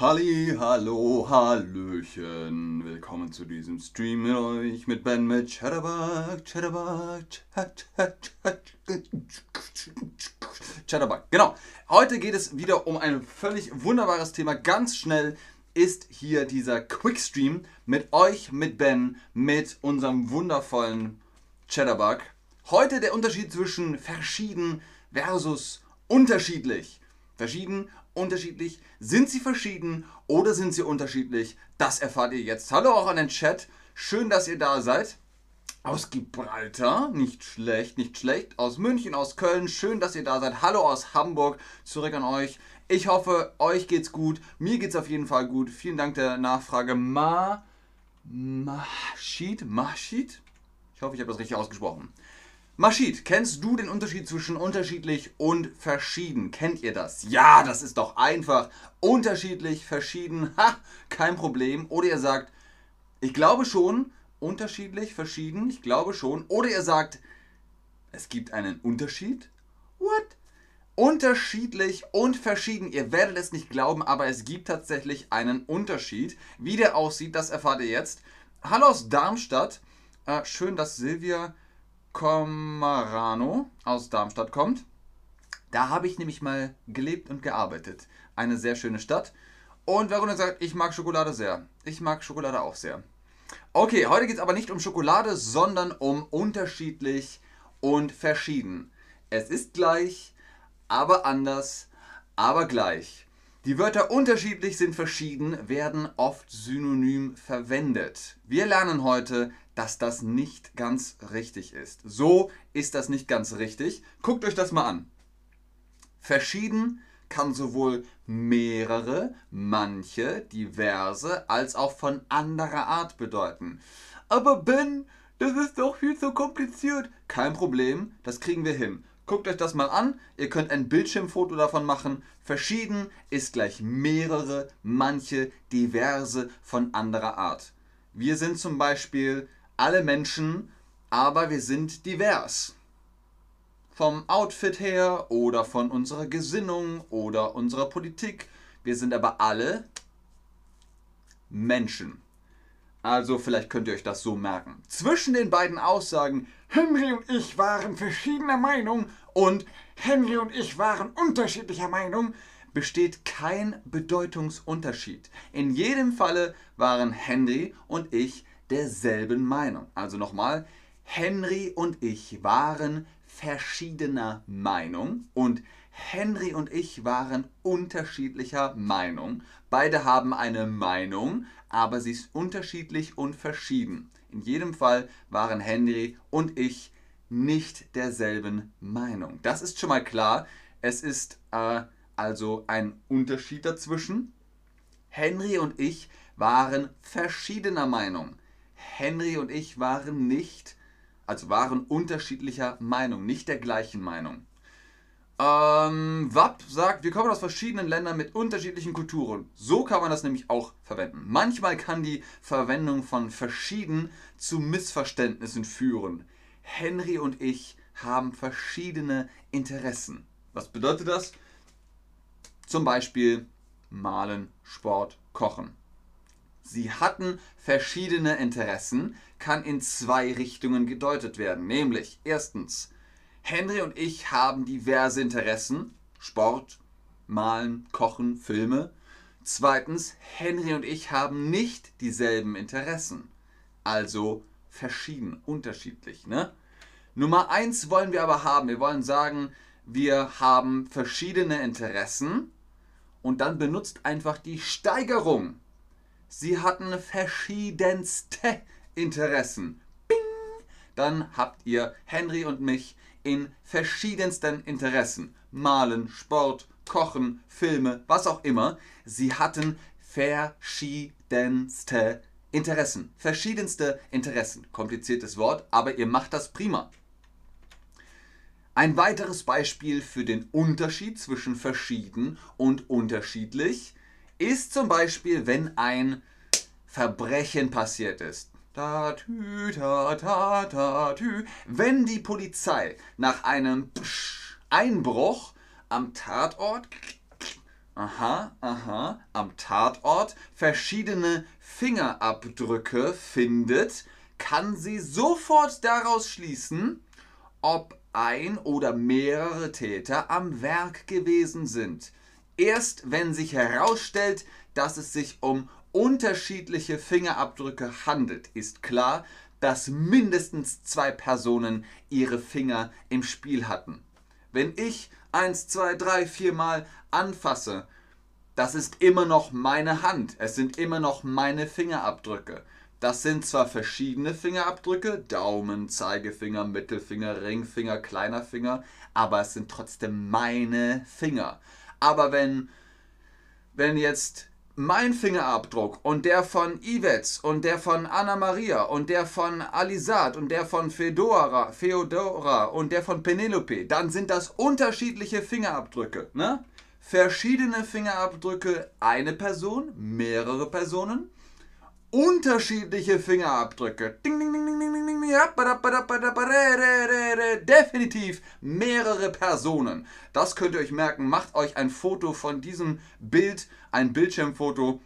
Halli, hallo, hallöchen. Willkommen zu diesem Stream mit euch, mit Ben, mit Chatterbug, Chatterbug, Chatterbug. Genau. Heute geht es wieder um ein völlig wunderbares Thema. Ganz schnell ist hier dieser Quickstream mit euch, mit Ben, mit unserem wundervollen Chatterbug. Heute der Unterschied zwischen verschieden versus unterschiedlich. Verschieden unterschiedlich? Sind sie verschieden oder sind sie unterschiedlich? Das erfahrt ihr jetzt. Hallo auch an den Chat. Schön, dass ihr da seid. Aus Gibraltar, nicht schlecht, nicht schlecht. Aus München, aus Köln, schön, dass ihr da seid. Hallo aus Hamburg, zurück an euch. Ich hoffe, euch geht's gut. Mir geht's auf jeden Fall gut. Vielen Dank der Nachfrage. Ma. Mashid? Mashid? Ich hoffe, ich habe das richtig ausgesprochen. Maschid, kennst du den Unterschied zwischen unterschiedlich und verschieden? Kennt ihr das? Ja, das ist doch einfach. Unterschiedlich, verschieden, ha, kein Problem. Oder ihr sagt, ich glaube schon, unterschiedlich, verschieden, ich glaube schon. Oder ihr sagt, es gibt einen Unterschied? What? Unterschiedlich und verschieden. Ihr werdet es nicht glauben, aber es gibt tatsächlich einen Unterschied. Wie der aussieht, das erfahrt ihr jetzt. Hallo aus Darmstadt. Äh, schön, dass Silvia Comarano aus Darmstadt kommt. Da habe ich nämlich mal gelebt und gearbeitet. Eine sehr schöne Stadt. Und Verona sagt, ich mag Schokolade sehr. Ich mag Schokolade auch sehr. Okay, heute geht es aber nicht um Schokolade, sondern um unterschiedlich und verschieden. Es ist gleich, aber anders, aber gleich. Die Wörter unterschiedlich sind verschieden, werden oft synonym verwendet. Wir lernen heute dass das nicht ganz richtig ist. So ist das nicht ganz richtig. Guckt euch das mal an. Verschieden kann sowohl mehrere, manche, diverse als auch von anderer Art bedeuten. Aber Ben, das ist doch viel zu kompliziert. Kein Problem, das kriegen wir hin. Guckt euch das mal an. Ihr könnt ein Bildschirmfoto davon machen. Verschieden ist gleich mehrere, manche, diverse von anderer Art. Wir sind zum Beispiel alle Menschen, aber wir sind divers. Vom Outfit her oder von unserer Gesinnung oder unserer Politik. Wir sind aber alle Menschen. Also vielleicht könnt ihr euch das so merken. Zwischen den beiden Aussagen Henry und ich waren verschiedener Meinung und Henry und ich waren unterschiedlicher Meinung besteht kein Bedeutungsunterschied. In jedem Falle waren Henry und ich derselben Meinung. Also nochmal, Henry und ich waren verschiedener Meinung und Henry und ich waren unterschiedlicher Meinung. Beide haben eine Meinung, aber sie ist unterschiedlich und verschieden. In jedem Fall waren Henry und ich nicht derselben Meinung. Das ist schon mal klar. Es ist äh, also ein Unterschied dazwischen. Henry und ich waren verschiedener Meinung. Henry und ich waren nicht, also waren unterschiedlicher Meinung, nicht der gleichen Meinung. Ähm, WAP sagt, wir kommen aus verschiedenen Ländern mit unterschiedlichen Kulturen. So kann man das nämlich auch verwenden. Manchmal kann die Verwendung von verschieden zu Missverständnissen führen. Henry und ich haben verschiedene Interessen. Was bedeutet das? Zum Beispiel Malen, Sport, Kochen. Sie hatten verschiedene Interessen, kann in zwei Richtungen gedeutet werden. Nämlich erstens, Henry und ich haben diverse Interessen, Sport, Malen, Kochen, Filme. Zweitens, Henry und ich haben nicht dieselben Interessen, also verschieden, unterschiedlich. Ne? Nummer eins wollen wir aber haben. Wir wollen sagen, wir haben verschiedene Interessen und dann benutzt einfach die Steigerung. Sie hatten verschiedenste Interessen. Bing! Dann habt ihr Henry und mich in verschiedensten Interessen. Malen, Sport, Kochen, Filme, was auch immer. Sie hatten verschiedenste Interessen. Verschiedenste Interessen. Kompliziertes Wort, aber ihr macht das prima. Ein weiteres Beispiel für den Unterschied zwischen verschieden und unterschiedlich ist zum Beispiel, wenn ein Verbrechen passiert ist. Da, tü, ta, ta, ta, tü. Wenn die Polizei nach einem Einbruch am Tatort aha, aha, am Tatort verschiedene Fingerabdrücke findet, kann sie sofort daraus schließen, ob ein oder mehrere Täter am Werk gewesen sind. Erst wenn sich herausstellt, dass es sich um unterschiedliche Fingerabdrücke handelt, ist klar, dass mindestens zwei Personen ihre Finger im Spiel hatten. Wenn ich eins, zwei, drei, vier Mal anfasse, das ist immer noch meine Hand. Es sind immer noch meine Fingerabdrücke. Das sind zwar verschiedene Fingerabdrücke, Daumen, Zeigefinger, Mittelfinger, Ringfinger, kleiner Finger, aber es sind trotzdem meine Finger. Aber wenn, wenn jetzt mein Fingerabdruck und der von Yvette und der von Anna Maria und der von Alisat und der von Fedora, Feodora und der von Penelope, dann sind das unterschiedliche Fingerabdrücke. Ne? Verschiedene Fingerabdrücke, eine Person, mehrere Personen unterschiedliche Fingerabdrücke. Definitiv mehrere Personen. Das könnt ihr euch merken. Macht euch ein Foto von diesem Bild, ein Bildschirmfoto.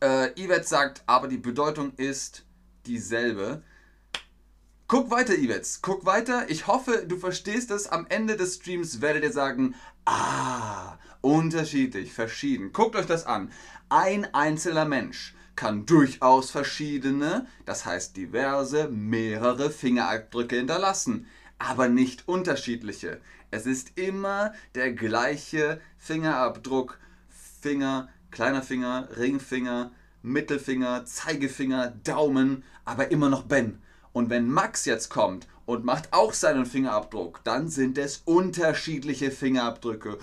Äh, Yvette sagt, aber die Bedeutung ist dieselbe. Guck weiter, Yvette. Guck weiter. Ich hoffe, du verstehst es. Am Ende des Streams werdet ihr sagen, ah, unterschiedlich, verschieden. Guckt euch das an. Ein einzelner Mensch kann durchaus verschiedene, das heißt diverse, mehrere Fingerabdrücke hinterlassen, aber nicht unterschiedliche. Es ist immer der gleiche Fingerabdruck. Finger, kleiner Finger, Ringfinger, Mittelfinger, Zeigefinger, Daumen, aber immer noch Ben. Und wenn Max jetzt kommt und macht auch seinen Fingerabdruck, dann sind es unterschiedliche Fingerabdrücke.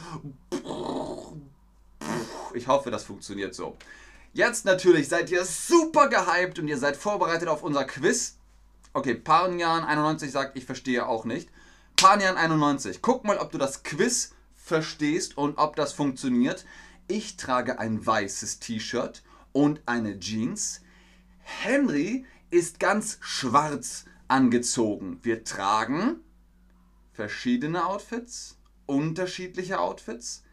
Ich hoffe, das funktioniert so. Jetzt natürlich seid ihr super gehypt und ihr seid vorbereitet auf unser Quiz. Okay, Panjan91 sagt, ich verstehe auch nicht. Panjan91, guck mal, ob du das Quiz verstehst und ob das funktioniert. Ich trage ein weißes T-Shirt und eine Jeans. Henry ist ganz schwarz angezogen. Wir tragen verschiedene Outfits, unterschiedliche Outfits.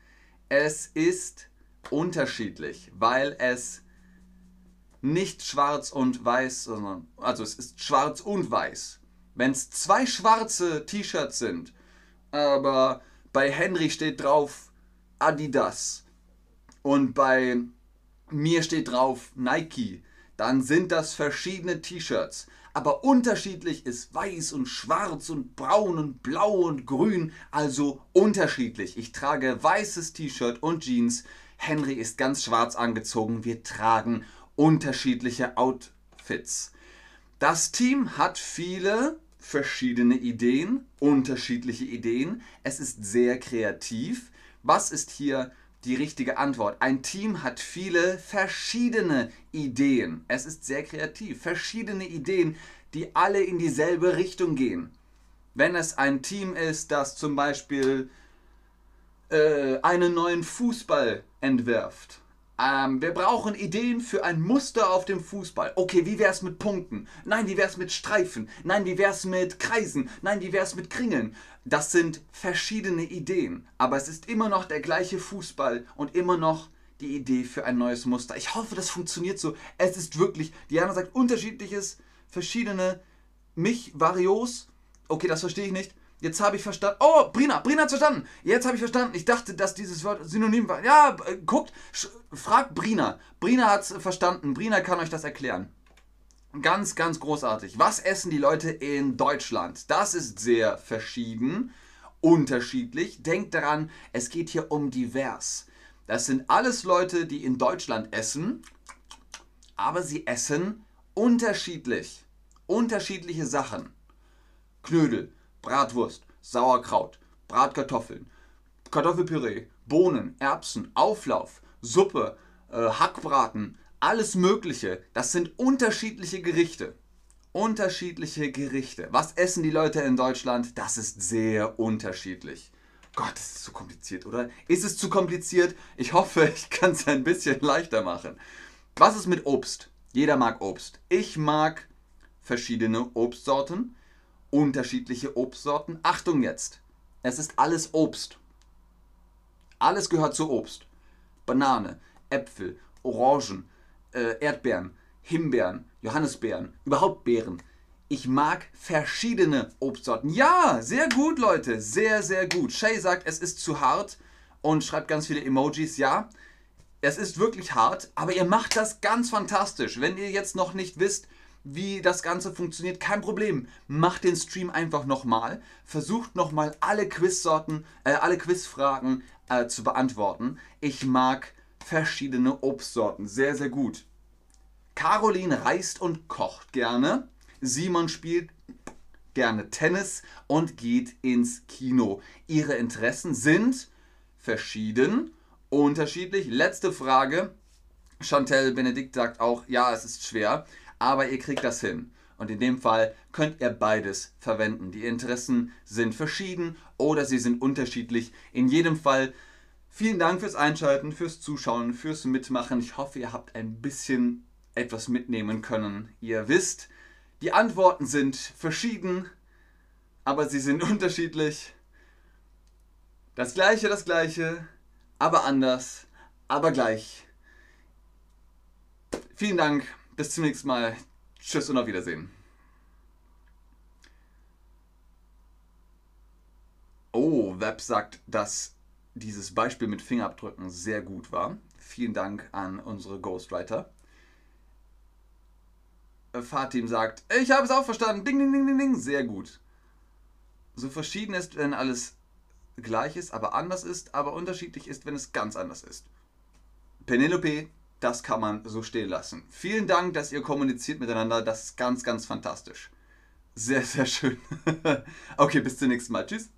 Es ist unterschiedlich, weil es nicht schwarz und weiß, sondern also es ist schwarz und weiß. Wenn es zwei schwarze T-Shirts sind, aber bei Henry steht drauf Adidas und bei mir steht drauf Nike, dann sind das verschiedene T-Shirts. Aber unterschiedlich ist weiß und schwarz und braun und blau und grün, also unterschiedlich. Ich trage weißes T-Shirt und Jeans Henry ist ganz schwarz angezogen. Wir tragen unterschiedliche Outfits. Das Team hat viele verschiedene Ideen, unterschiedliche Ideen. Es ist sehr kreativ. Was ist hier die richtige Antwort? Ein Team hat viele verschiedene Ideen. Es ist sehr kreativ. Verschiedene Ideen, die alle in dieselbe Richtung gehen. Wenn es ein Team ist, das zum Beispiel äh, einen neuen Fußball entwirft. Ähm, wir brauchen Ideen für ein Muster auf dem Fußball. Okay, wie wär's mit Punkten? Nein, wie wär's mit Streifen? Nein, wie wär's mit Kreisen? Nein, wie wär's mit Kringeln? Das sind verschiedene Ideen, aber es ist immer noch der gleiche Fußball und immer noch die Idee für ein neues Muster. Ich hoffe, das funktioniert so. Es ist wirklich, Diana sagt unterschiedliches, verschiedene, mich, varios. Okay, das verstehe ich nicht. Jetzt habe ich verstanden. Oh, Brina, Brina hat verstanden. Jetzt habe ich verstanden. Ich dachte, dass dieses Wort synonym war. Ja, äh, guckt, fragt Brina. Brina hat es verstanden. Brina kann euch das erklären. Ganz, ganz großartig. Was essen die Leute in Deutschland? Das ist sehr verschieden, unterschiedlich. Denkt daran, es geht hier um divers. Das sind alles Leute, die in Deutschland essen, aber sie essen unterschiedlich. Unterschiedliche Sachen. Knödel, Bratwurst, Sauerkraut, Bratkartoffeln, Kartoffelpüree, Bohnen, Erbsen, Auflauf, Suppe, äh, Hackbraten, alles Mögliche. Das sind unterschiedliche Gerichte. Unterschiedliche Gerichte. Was essen die Leute in Deutschland? Das ist sehr unterschiedlich. Gott, das ist zu kompliziert, oder? Ist es zu kompliziert? Ich hoffe, ich kann es ein bisschen leichter machen. Was ist mit Obst? Jeder mag Obst. Ich mag verschiedene Obstsorten unterschiedliche Obstsorten. Achtung jetzt, es ist alles Obst. Alles gehört zu Obst. Banane, Äpfel, Orangen, äh, Erdbeeren, Himbeeren, Johannisbeeren, überhaupt Beeren. Ich mag verschiedene Obstsorten. Ja, sehr gut, Leute. Sehr, sehr gut. Shay sagt, es ist zu hart und schreibt ganz viele Emojis. Ja, es ist wirklich hart, aber ihr macht das ganz fantastisch. Wenn ihr jetzt noch nicht wisst, wie das Ganze funktioniert, kein Problem. Macht den Stream einfach nochmal. Versucht nochmal alle Quizsorten, äh, alle Quizfragen äh, zu beantworten. Ich mag verschiedene Obstsorten. Sehr, sehr gut. Caroline reist und kocht gerne. Simon spielt gerne Tennis und geht ins Kino. Ihre Interessen sind verschieden, unterschiedlich. Letzte Frage. Chantel Benedikt sagt auch, ja, es ist schwer, aber ihr kriegt das hin. Und in dem Fall könnt ihr beides verwenden. Die Interessen sind verschieden oder sie sind unterschiedlich. In jedem Fall vielen Dank fürs Einschalten, fürs Zuschauen, fürs Mitmachen. Ich hoffe, ihr habt ein bisschen etwas mitnehmen können. Ihr wisst, die Antworten sind verschieden, aber sie sind unterschiedlich. Das gleiche, das gleiche, aber anders, aber gleich. Vielen Dank, bis zum nächsten Mal. Tschüss und auf Wiedersehen. Oh, Web sagt, dass dieses Beispiel mit Fingerabdrücken sehr gut war. Vielen Dank an unsere Ghostwriter. Fatim sagt, ich habe es auch verstanden. Ding, ding, ding, ding, ding. Sehr gut. So verschieden ist, wenn alles gleich ist, aber anders ist, aber unterschiedlich ist, wenn es ganz anders ist. Penelope, das kann man so stehen lassen. Vielen Dank, dass ihr kommuniziert miteinander. Das ist ganz, ganz fantastisch. Sehr, sehr schön. okay, bis zum nächsten Mal. Tschüss.